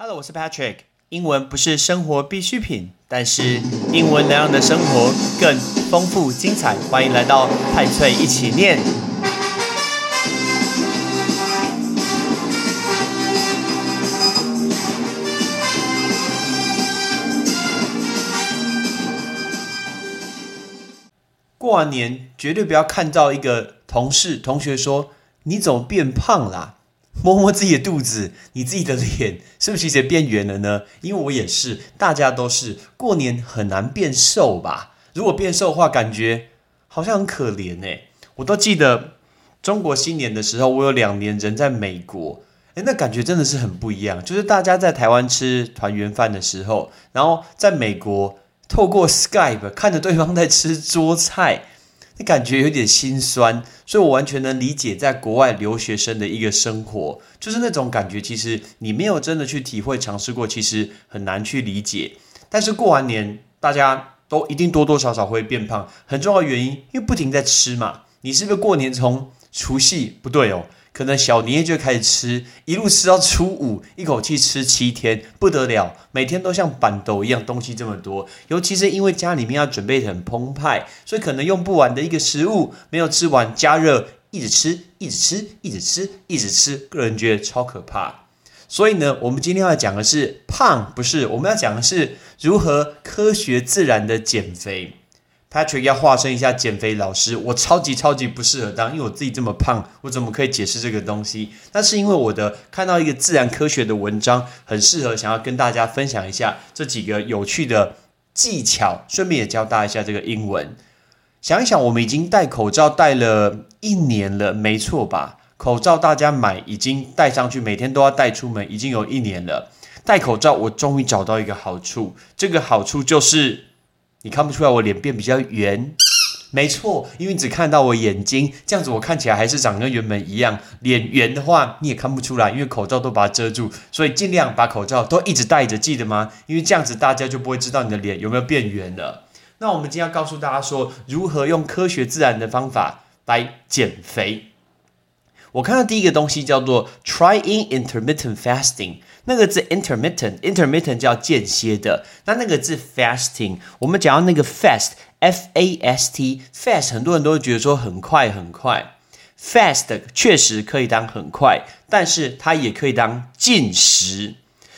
Hello，我是 Patrick。英文不是生活必需品，但是英文能让你的生活更丰富精彩。欢迎来到派翠一起念。过完年绝对不要看到一个同事、同学说：“你怎么变胖啦？”摸摸自己的肚子，你自己的脸是不是其实变圆了呢？因为我也是，大家都是过年很难变瘦吧？如果变瘦的话，感觉好像很可怜哎。我都记得中国新年的时候，我有两年人在美国，诶那感觉真的是很不一样。就是大家在台湾吃团圆饭的时候，然后在美国透过 Skype 看着对方在吃桌菜。你感觉有点心酸，所以我完全能理解在国外留学生的一个生活，就是那种感觉。其实你没有真的去体会、尝试过，其实很难去理解。但是过完年，大家都一定多多少少会变胖，很重要的原因，因为不停在吃嘛。你是不是过年从除夕不对哦？可能小年夜就开始吃，一路吃到初五，一口气吃七天，不得了。每天都像板豆一样，东西这么多。尤其是因为家里面要准备很澎湃，所以可能用不完的一个食物，没有吃完，加热，一直吃，一直吃，一直吃，一直吃。个人觉得超可怕。所以呢，我们今天要讲的是胖，不是我们要讲的是如何科学自然的减肥。Patrick 要化身一下减肥老师，我超级超级不适合当，因为我自己这么胖，我怎么可以解释这个东西？那是因为我的看到一个自然科学的文章，很适合想要跟大家分享一下这几个有趣的技巧，顺便也教大家一下这个英文。想一想，我们已经戴口罩戴了一年了，没错吧？口罩大家买已经戴上去，每天都要戴出门，已经有一年了。戴口罩，我终于找到一个好处，这个好处就是。你看不出来我脸变比较圆，没错，因为你只看到我眼睛，这样子我看起来还是长跟原本一样。脸圆的话，你也看不出来，因为口罩都把它遮住，所以尽量把口罩都一直戴着，记得吗？因为这样子大家就不会知道你的脸有没有变圆了。那我们今天要告诉大家说，如何用科学自然的方法来减肥。我看到第一个东西叫做 trying intermittent fasting。那个字 intermittent，intermittent 叫间歇的。那那个字 fasting，我们讲到那个 fast，f a s t，fast 很多人都会觉得说很快很快。fast 确实可以当很快，但是它也可以当进食。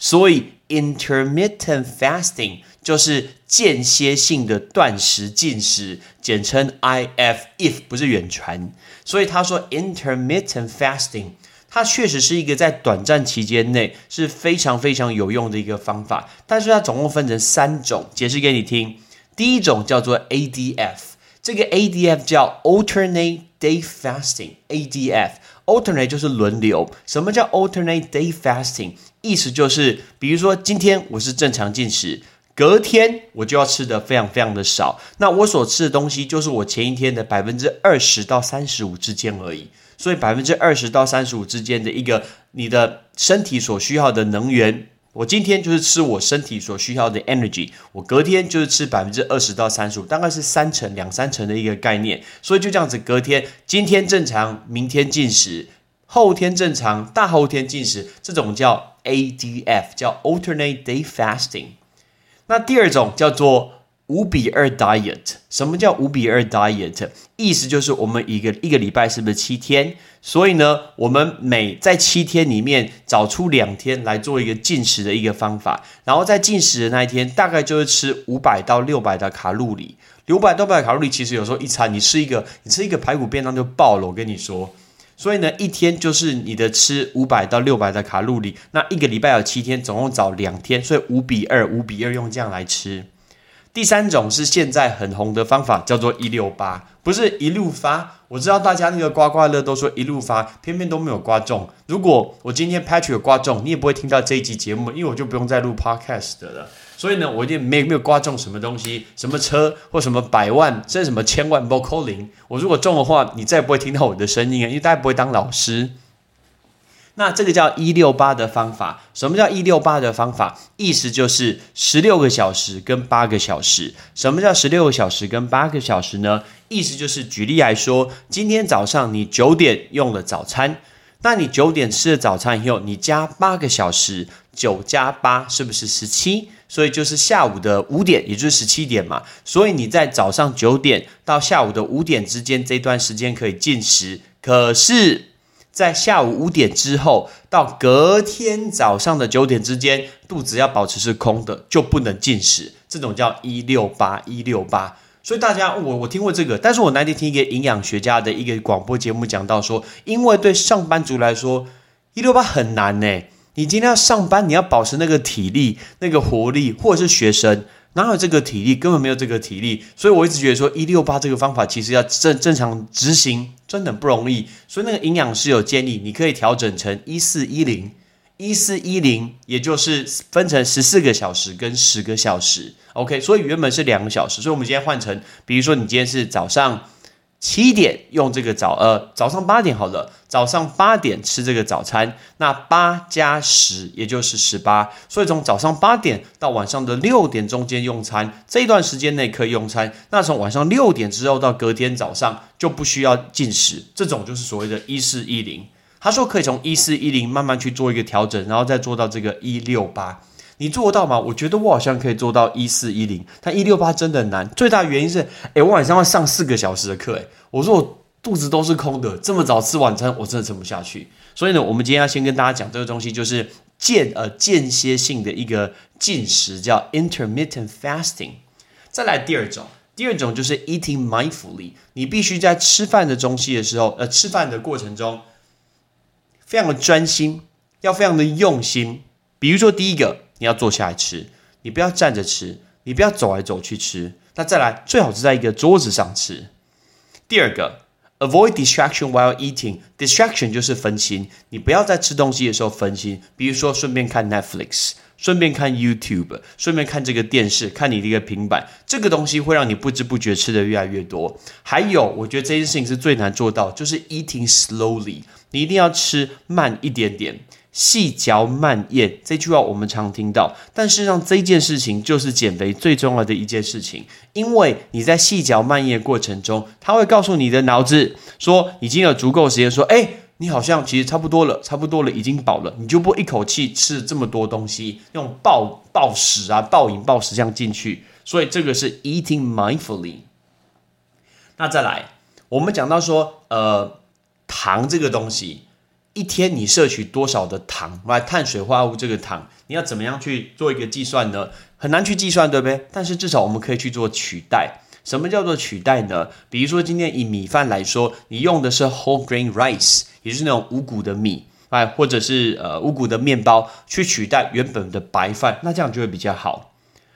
所以 intermittent fasting 就是间歇性的断食进食，简称 if，if 不是远传。所以他说 intermittent fasting。它确实是一个在短暂期间内是非常非常有用的一个方法，但是它总共分成三种，解释给你听。第一种叫做 ADF，这个 ADF 叫 Alternate Day Fasting，ADF，Alternate 就是轮流。什么叫 Alternate Day Fasting？意思就是，比如说今天我是正常进食，隔天我就要吃的非常非常的少，那我所吃的东西就是我前一天的百分之二十到三十五之间而已。所以百分之二十到三十五之间的一个你的身体所需要的能源，我今天就是吃我身体所需要的 energy，我隔天就是吃百分之二十到三十五，大概是三成两三成的一个概念。所以就这样子，隔天今天正常，明天进食，后天正常，大后天进食，这种叫 ADF，叫 Alternate Day Fasting。那第二种叫做。五比二 diet，什么叫五比二 diet？意思就是我们一个一个礼拜是不是七天？所以呢，我们每在七天里面找出两天来做一个进食的一个方法，然后在进食的那一天，大概就是吃五百到六百的卡路里。六百到六百卡路里，其实有时候一餐你吃一个，你吃一个排骨便当就爆了。我跟你说，所以呢，一天就是你的吃五百到六百的卡路里。那一个礼拜有七天，总共找两天，所以五比二，五比二用这样来吃。第三种是现在很红的方法，叫做一六八，不是一路发。我知道大家那个刮刮乐都说一路发，偏偏都没有刮中。如果我今天 Patrick 刮中，你也不会听到这一集节目，因为我就不用再录 Podcast 了。所以呢，我一定没没有刮中什么东西，什么车或什么百万，甚至什么千万 v o c a l i n g。我如果中的话，你再也不会听到我的声音啊，因为大家不会当老师。那这个叫一六八的方法，什么叫一六八的方法？意思就是十六个小时跟八个小时。什么叫十六个小时跟八个小时呢？意思就是举例来说，今天早上你九点用了早餐，那你九点吃了早餐以后，你加八个小时，九加八是不是十七？所以就是下午的五点，也就是十七点嘛。所以你在早上九点到下午的五点之间这段时间可以进食，可是，在下午五点之后到隔天早上的九点之间，肚子要保持是空的，就不能进食。这种叫一六八一六八。所以大家，我我听过这个，但是我那天听一个营养学家的一个广播节目讲到说，因为对上班族来说，一六八很难呢。你今天要上班，你要保持那个体力、那个活力，或者是学生哪有这个体力，根本没有这个体力。所以我一直觉得说，一六八这个方法其实要正正常执行，真的不容易。所以那个营养师有建议，你可以调整成一四一零。一四一零，也就是分成十四个小时跟十个小时，OK，所以原本是两个小时，所以我们今天换成，比如说你今天是早上七点用这个早，呃，早上八点好了，早上八点吃这个早餐，那八加十也就是十八，所以从早上八点到晚上的六点中间用餐，这一段时间内可以用餐，那从晚上六点之后到隔天早上就不需要进食，这种就是所谓的一四一零。他说可以从一四一零慢慢去做一个调整，然后再做到这个一六八，你做到吗？我觉得我好像可以做到一四一零，但一六八真的难。最大原因是，哎，我晚上要上四个小时的课，哎，我说我肚子都是空的，这么早吃晚餐，我真的撑不下去。所以呢，我们今天要先跟大家讲这个东西，就是间呃间歇性的一个进食，叫 intermittent fasting。再来第二种，第二种就是 eating mindfully，你必须在吃饭的中期的时候，呃，吃饭的过程中。非常的专心，要非常的用心。比如说，第一个，你要坐下来吃，你不要站着吃，你不要走来走去吃。那再来，最好是在一个桌子上吃。第二个，avoid distraction while eating。distraction 就是分心，你不要在吃东西的时候分心。比如说，顺便看 Netflix，顺便看 YouTube，顺便看这个电视，看你的一个平板，这个东西会让你不知不觉吃的越来越多。还有，我觉得这件事情是最难做到，就是 eating slowly。你一定要吃慢一点点，细嚼慢咽。这句话我们常听到，但事实上这件事情就是减肥最重要的一件事情。因为你在细嚼慢咽过程中，它会告诉你的脑子说，已经有足够时间说，哎，你好像其实差不多了，差不多了，已经饱了，你就不一口气吃这么多东西，用暴暴食啊、暴饮暴食这样进去。所以这个是 eating mindfully。那再来，我们讲到说，呃。糖这个东西，一天你摄取多少的糖？来，碳水化合物这个糖，你要怎么样去做一个计算呢？很难去计算，对不对？但是至少我们可以去做取代。什么叫做取代呢？比如说今天以米饭来说，你用的是 whole grain rice，也就是那种五谷的米，哎，或者是呃五谷的面包，去取代原本的白饭，那这样就会比较好。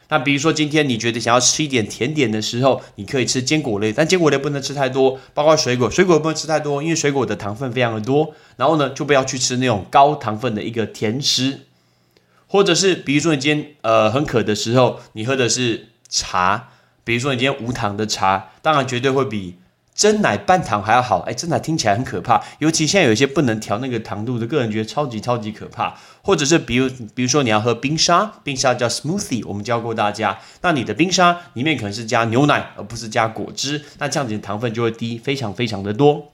那比如说，今天你觉得想要吃一点甜点的时候，你可以吃坚果类，但坚果类不能吃太多，包括水果，水果不能吃太多，因为水果的糖分非常的多。然后呢，就不要去吃那种高糖分的一个甜食，或者是比如说你今天呃很渴的时候，你喝的是茶，比如说你今天无糖的茶，当然绝对会比。真奶半糖还要好，哎，真奶听起来很可怕，尤其现在有一些不能调那个糖度的，个人觉得超级超级可怕。或者是比如，比如说你要喝冰沙，冰沙叫 smoothie，我们教过大家，那你的冰沙里面可能是加牛奶，而不是加果汁，那这样子的糖分就会低，非常非常的多。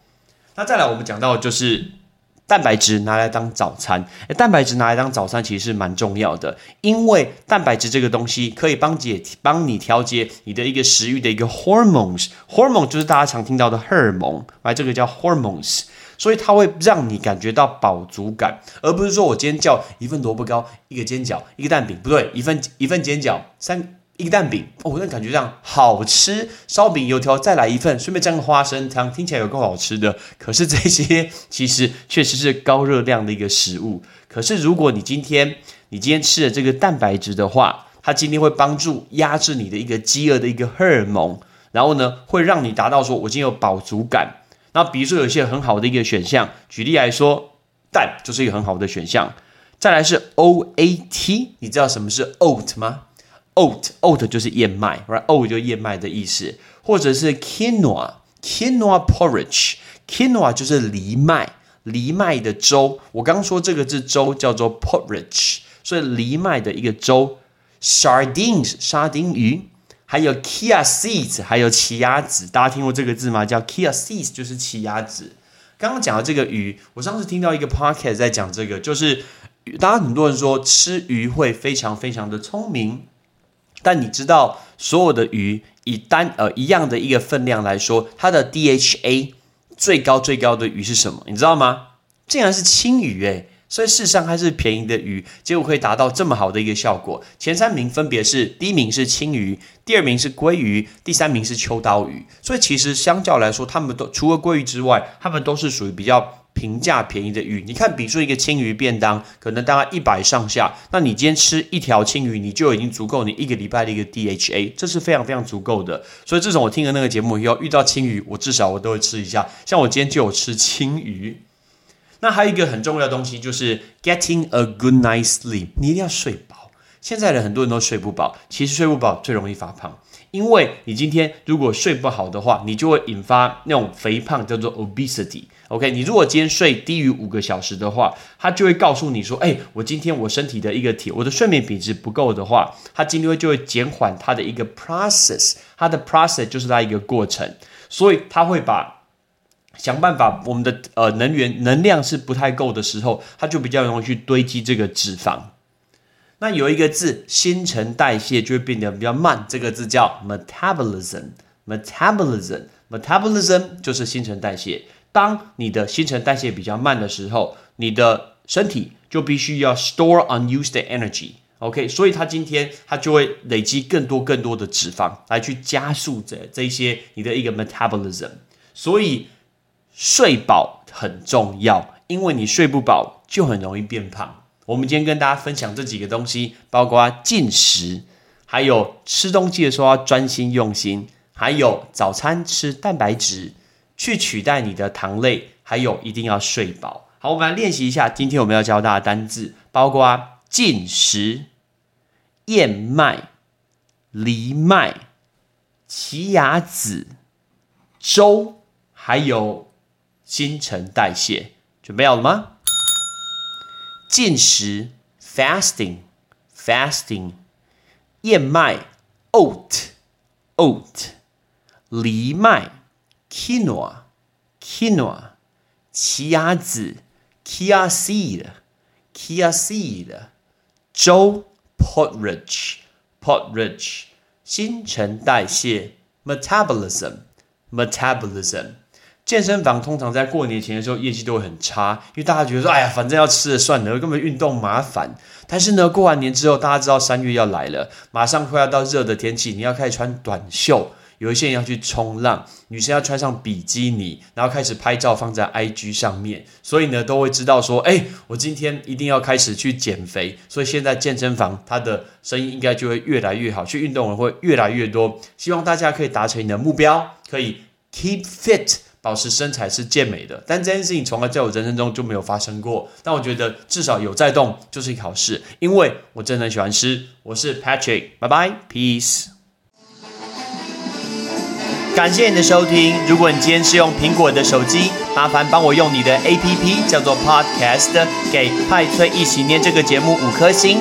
那再来，我们讲到就是。蛋白质拿来当早餐，蛋白质拿来当早餐其实是蛮重要的，因为蛋白质这个东西可以帮解帮你调节你的一个食欲的一个 hormones，hormones 就是大家常听到的荷尔蒙，来这个叫 hormones，所以它会让你感觉到饱足感，而不是说我今天叫一份萝卜糕，一个煎饺，一个蛋饼，不对，一份一份煎饺三。一个蛋饼哦，那感觉这样好吃。烧饼、油条再来一份，顺便蘸个花生汤，听起来有够好吃的。可是这些 其实确实是高热量的一个食物。可是如果你今天你今天吃了这个蛋白质的话，它今天会帮助压制你的一个饥饿的一个荷尔蒙，然后呢会让你达到说我今天有饱足感。那比如说有一些很好的一个选项，举例来说，蛋就是一个很好的选项。再来是 O A T，你知道什么是 oat 吗？oat oat 就是燕麦，right？oat 就燕麦的意思，或者是 quinoa quinoa porridge quinoa 就是藜麦，藜麦的粥。我刚说这个字粥叫做 porridge，所以藜麦的一个粥。sardines 沙丁鱼，还有 chia seeds 还有奇亚籽，大家听过这个字吗？叫 chia seeds 就是奇亚籽。刚刚讲的这个鱼，我上次听到一个 podcast 在讲这个，就是大家很多人说吃鱼会非常非常的聪明，但你知道所有的鱼以单呃一样的一个分量来说，它的 DHA 最高最高的鱼是什么？你知道吗？竟然是青鱼诶。所以事实上它是便宜的鱼，结果可以达到这么好的一个效果。前三名分别是：第一名是青鱼，第二名是鲑鱼，第三名是秋刀鱼。所以其实相较来说，他们都除了鲑鱼之外，他们都是属于比较平价便宜的鱼。你看，比如说一个青鱼便当，可能大概一百上下，那你今天吃一条青鱼，你就已经足够你一个礼拜的一个 DHA，这是非常非常足够的。所以自从我听了那个节目以后，遇到青鱼，我至少我都会吃一下。像我今天就有吃青鱼。那还有一个很重要的东西，就是 getting a good night's sleep。你一定要睡饱。现在的很多人都睡不饱，其实睡不饱最容易发胖，因为你今天如果睡不好的话，你就会引发那种肥胖，叫做 obesity。OK，你如果今天睡低于五个小时的话，它就会告诉你说，哎，我今天我身体的一个体，我的睡眠品质不够的话，它今天就会减缓它的一个 process，它的 process 就是它一个过程，所以它会把。想办法，我们的呃能源能量是不太够的时候，它就比较容易去堆积这个脂肪。那有一个字，新陈代谢就会变得比较慢，这个字叫 metabolism。metabolism，metabolism 就是新陈代谢。当你的新陈代谢比较慢的时候，你的身体就必须要 store unused energy。OK，所以它今天它就会累积更多更多的脂肪来去加速这这一些你的一个 metabolism。所以睡饱很重要，因为你睡不饱就很容易变胖。我们今天跟大家分享这几个东西，包括进食，还有吃东西的时候要专心用心，还有早餐吃蛋白质去取代你的糖类，还有一定要睡饱。好，我们来练习一下。今天我们要教大家单字，包括进食、燕麦、藜麦、奇亚籽、粥，还有。新陈代谢准备好了吗？进食 （fasting），fasting；燕麦 （oat），oat；藜麦 （quinoa），quinoa；奇亚籽 （chia seed），chia seed；粥 （porridge），porridge；新陈代谢 （metabolism），metabolism。健身房通常在过年前的时候业绩都会很差，因为大家觉得说，哎呀，反正要吃了算了，根本运动麻烦。但是呢，过完年之后，大家知道三月要来了，马上快要到热的天气，你要开始穿短袖，有一些人要去冲浪，女生要穿上比基尼，然后开始拍照放在 IG 上面，所以呢，都会知道说，哎，我今天一定要开始去减肥。所以现在健身房它的生意应该就会越来越好，去运动的会越来越多。希望大家可以达成你的目标，可以 keep fit。保持身材是健美的，但这件事情从来在我人生中就没有发生过。但我觉得至少有在动就是一好事，因为我真的很喜欢吃。我是 Patrick，拜拜，Peace。感谢你的收听。如果你今天是用苹果的手机，麻烦帮我用你的 APP 叫做 Podcast，给派翠一起念这个节目五颗星。